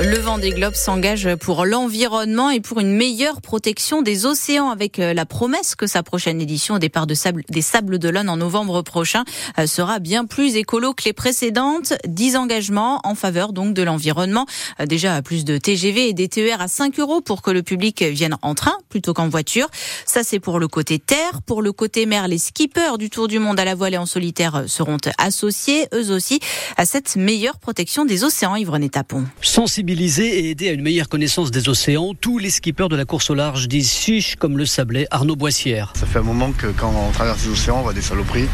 Le Vendée Globe s'engage pour l'environnement et pour une meilleure protection des océans avec euh, la promesse que sa prochaine édition au départ de sable, des Sables d'Olonne en novembre prochain euh, sera bien plus écolo que les précédentes. 10 engagements en faveur donc de l'environnement. Euh, déjà plus de TGV et des TER à 5 euros pour que le public vienne en train plutôt qu'en voiture. Ça c'est pour le côté terre. Pour le côté mer, les skippers du Tour du Monde à la voile et en solitaire seront associés eux aussi à cette meilleure protection des océans. Yvonne Tapon et aider à une meilleure connaissance des océans, tous les skippers de la course au large disent chiche comme le sablait Arnaud Boissière. Ça fait un moment que quand on traverse les océans, on voit des saloperies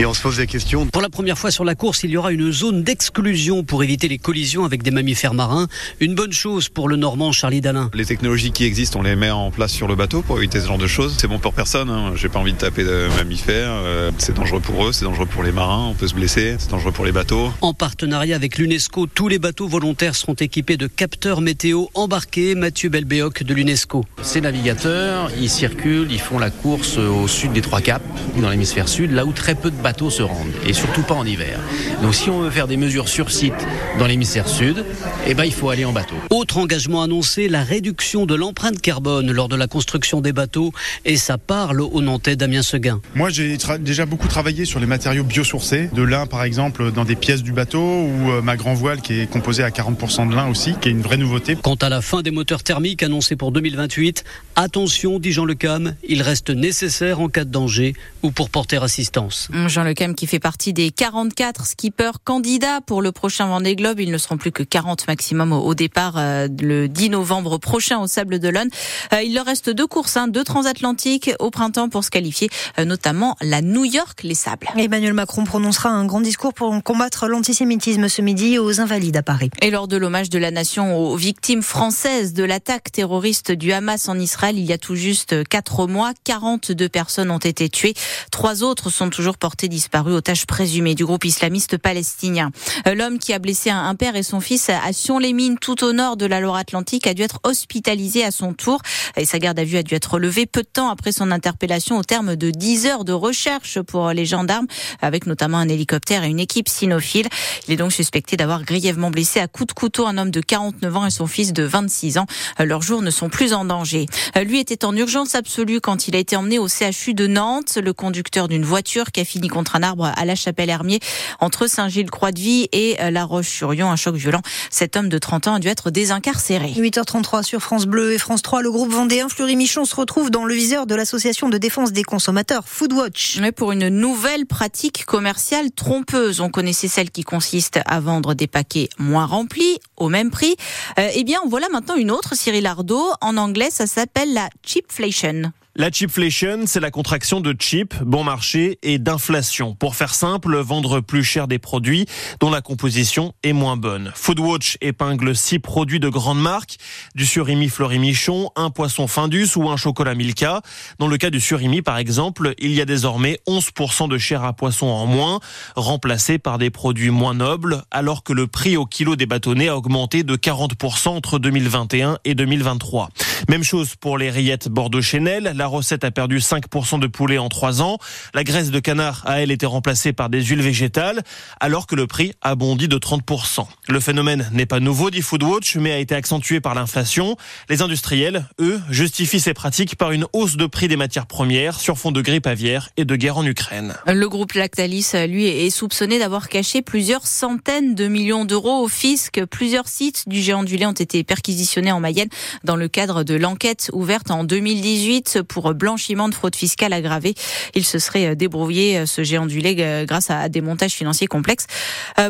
et on se pose des questions. Pour la première fois sur la course, il y aura une zone d'exclusion pour éviter les collisions avec des mammifères marins. Une bonne chose pour le Normand Charlie Dalin. Les technologies qui existent, on les met en place sur le bateau pour éviter ce genre de choses. C'est bon pour personne. Hein. J'ai pas envie de taper de mammifères. Euh, c'est dangereux pour eux, c'est dangereux pour les marins. On peut se blesser. C'est dangereux pour les bateaux. En partenariat avec l'UNESCO, tous les bateaux volontaires seront équipés de capteurs météo embarqués. Mathieu Belbéoc de l'UNESCO. Ces navigateurs, ils circulent, ils font la course au sud des trois caps, dans l'hémisphère sud, là où très peu de bateaux se rendent, et surtout pas en hiver. Donc si on veut faire des mesures sur site dans l'hémisphère sud, eh ben, il faut aller en bateau. Autre engagement annoncé, la réduction de l'empreinte carbone lors de la construction des bateaux, et ça parle au Nantais Damien Seguin. Moi j'ai déjà beaucoup travaillé sur les matériaux biosourcés, de lin par exemple dans des pièces du bateau, ou euh, ma grand voile qui est composée à 40% de lin aussi, qui est une vraie nouveauté. Quant à la fin des moteurs thermiques annoncés pour 2028, attention, dit Jean Le Cam, il reste nécessaire en cas de danger ou pour porter assistance. Jean Le Cam qui fait partie des 44 skippers candidats pour le prochain Vendée Globe. Ils ne seront plus que 40 maximum au départ euh, le 10 novembre prochain au Sable d'Olonne. Euh, il leur reste deux courses, hein, deux transatlantiques au printemps pour se qualifier, euh, notamment la New York, les Sables. Emmanuel Macron prononcera un grand discours pour combattre l'antisémitisme ce midi aux Invalides à Paris. Et lors de l'hommage de la nation aux victimes françaises de l'attaque terroriste du Hamas en Israël, il y a tout juste quatre mois, 42 personnes ont été tuées. Trois autres sont toujours portées disparues, otages présumés du groupe islamiste palestinien. Euh, l'homme qui a blessé un père et son fils à Sion-les-Mines, tout au nord de la Loire-Atlantique, a dû être hospitalisé à son tour et sa garde à vue a dû être levée peu de temps après son interpellation au terme de 10 heures de recherche pour les gendarmes, avec notamment un hélicoptère et une équipe cynophile. Il est donc suspecté d'avoir grièvement blessé à coups de couteau un homme de 49 ans et son fils de 26 ans. Euh, leurs jours ne sont plus en danger. Euh, lui était en urgence absolue quand il a été emmené au CHU de Nantes. Le conducteur d'une voiture qui a fini contre un arbre à la Chapelle-Hermier entre Saint-Gilles-Croix-de-Vie et euh, La Roche-sur-Yon. Un choc violent. Cet homme de 30 ans a dû être désincarcéré. 8h33 sur France Bleu et France 3. Le groupe vendéen Fleury Michon se retrouve dans le viseur de l'association de défense des consommateurs Foodwatch. Mais pour une nouvelle pratique commerciale trompeuse. On connaissait celle qui consiste à vendre des paquets moins remplis au même prix. Euh, eh bien, voilà maintenant une autre, Cyril Ardo. En anglais, ça s'appelle la cheapflation. La cheapflation, c'est la contraction de cheap, bon marché, et d'inflation. Pour faire simple, vendre plus cher des produits dont la composition est moins bonne. Foodwatch épingle six produits de grande marque, du surimi Fleury-Michon, un poisson Findus ou un chocolat Milka. Dans le cas du surimi, par exemple, il y a désormais 11% de chair à poisson en moins, remplacé par des produits moins nobles, alors que le prix au kilo des bâtonnets a augmenté de 40% entre 2021 et 2023. Même chose pour les rillettes Bordeaux-Chanel. La recette a perdu 5% de poulet en 3 ans. La graisse de canard a, elle, été remplacée par des huiles végétales, alors que le prix a bondi de 30%. Le phénomène n'est pas nouveau, dit Foodwatch, mais a été accentué par l'inflation. Les industriels, eux, justifient ces pratiques par une hausse de prix des matières premières sur fond de grippe aviaire et de guerre en Ukraine. Le groupe Lactalis, lui, est soupçonné d'avoir caché plusieurs centaines de millions d'euros au fisc. Plusieurs sites du géant du lait ont été perquisitionnés en Mayenne dans le cadre de l'enquête ouverte en 2018 pour blanchiment de fraude fiscale aggravée. Il se serait euh, débrouillé, euh, ce géant du lait, euh, grâce à des montages financiers complexes,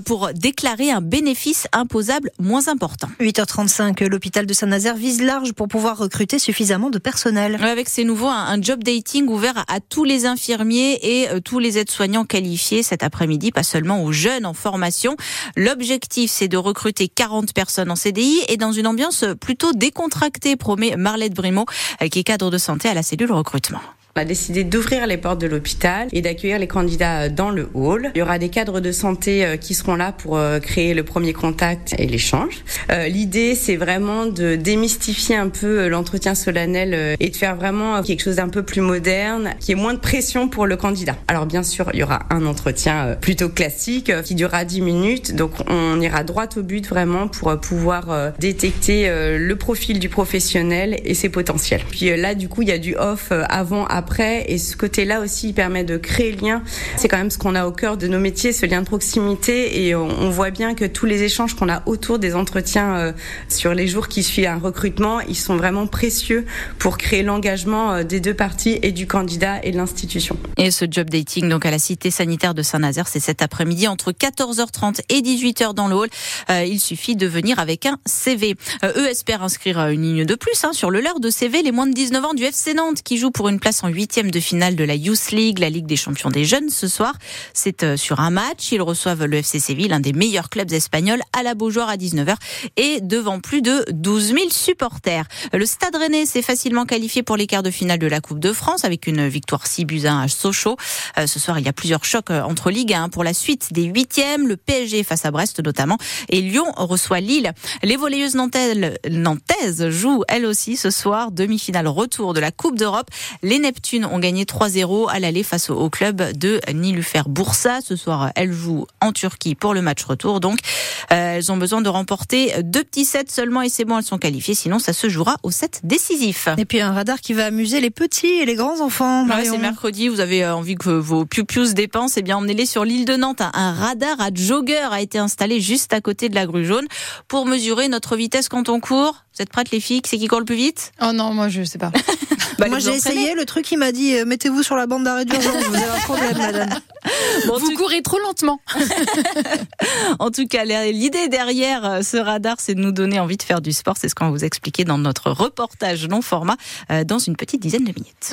pour déclarer un bénéfice imposable moins important. 8h35, l'hôpital de Saint-Nazaire vise large pour pouvoir recruter suffisamment de personnel. Avec ses nouveaux, un job dating ouvert à tous les infirmiers et tous les aides-soignants qualifiés cet après-midi, pas seulement aux jeunes en formation. L'objectif, c'est de recruter 40 personnes en CDI et dans une ambiance plutôt décontractée, promet Marlette Brimaud, qui est cadre de santé à la cellule recrutement. On a décidé d'ouvrir les portes de l'hôpital et d'accueillir les candidats dans le hall. Il y aura des cadres de santé qui seront là pour créer le premier contact et l'échange. L'idée, c'est vraiment de démystifier un peu l'entretien solennel et de faire vraiment quelque chose d'un peu plus moderne, qui est moins de pression pour le candidat. Alors bien sûr, il y aura un entretien plutôt classique qui durera 10 minutes. Donc on ira droit au but vraiment pour pouvoir détecter le profil du professionnel et ses potentiels. Puis là, du coup, il y a du off avant, après, et ce côté-là aussi il permet de créer le lien. C'est quand même ce qu'on a au cœur de nos métiers, ce lien de proximité, et on, voit bien que tous les échanges qu'on a autour des entretiens euh, sur les jours qui suivent un recrutement, ils sont vraiment précieux pour créer l'engagement euh, des deux parties et du candidat et de l'institution. Et ce job dating donc à la cité sanitaire de Saint-Nazaire, c'est cet après-midi entre 14h30 et 18h dans le hall. Euh, il suffit de venir avec un CV. eux espèrent inscrire une ligne de plus hein, sur le leur de CV les moins de 19 ans du FC Nantes qui joue pour une place en huitième de finale de la Youth League, la Ligue des champions des jeunes ce soir. C'est euh, sur un match. Ils reçoivent le FC Séville, l'un des meilleurs clubs espagnols, à la Beaujoire à 19h et devant plus de 12 000 supporters. Le Stade Rennais s'est facilement qualifié pour les quarts de finale de la Coupe de France avec une victoire 6 buts 1 à Sochaux. Euh, ce soir, il y a plusieurs chocs euh, entre Ligue 1 pour la suite des huitièmes. Le PSG face à Brest notamment et Lyon reçoit Lille. Les volleyeuses nantaises jouent elles aussi ce soir demi-finale retour de la Coupe d'Europe. Les Neptunes ont gagné 3-0 à l'aller face au club de Nilufer Bursa. Ce soir, elles jouent en Turquie pour le match retour. Donc, euh, elles ont besoin de remporter deux petits sets seulement et c'est bon, elles sont qualifiées. Sinon, ça se jouera au set décisif. Et puis un radar qui va amuser les petits et les grands enfants. c'est mercredi. Vous avez euh, envie que vos piou-pious dépensent? Eh bien, emmenez-les sur l'île de Nantes. Un radar à jogger a été installé juste à côté de la grue jaune pour mesurer notre vitesse quand on court. Vous êtes prêtes les filles C'est qui court le plus vite Oh non, moi je sais pas. bah, moi j'ai essayé, le truc il m'a dit euh, mettez-vous sur la bande d'arrêt d'urgence, vous avez un problème madame. vous courez trop lentement. en tout cas, l'idée derrière euh, ce radar, c'est de nous donner envie de faire du sport. C'est ce qu'on va vous expliquer dans notre reportage non format euh, dans une petite dizaine de minutes.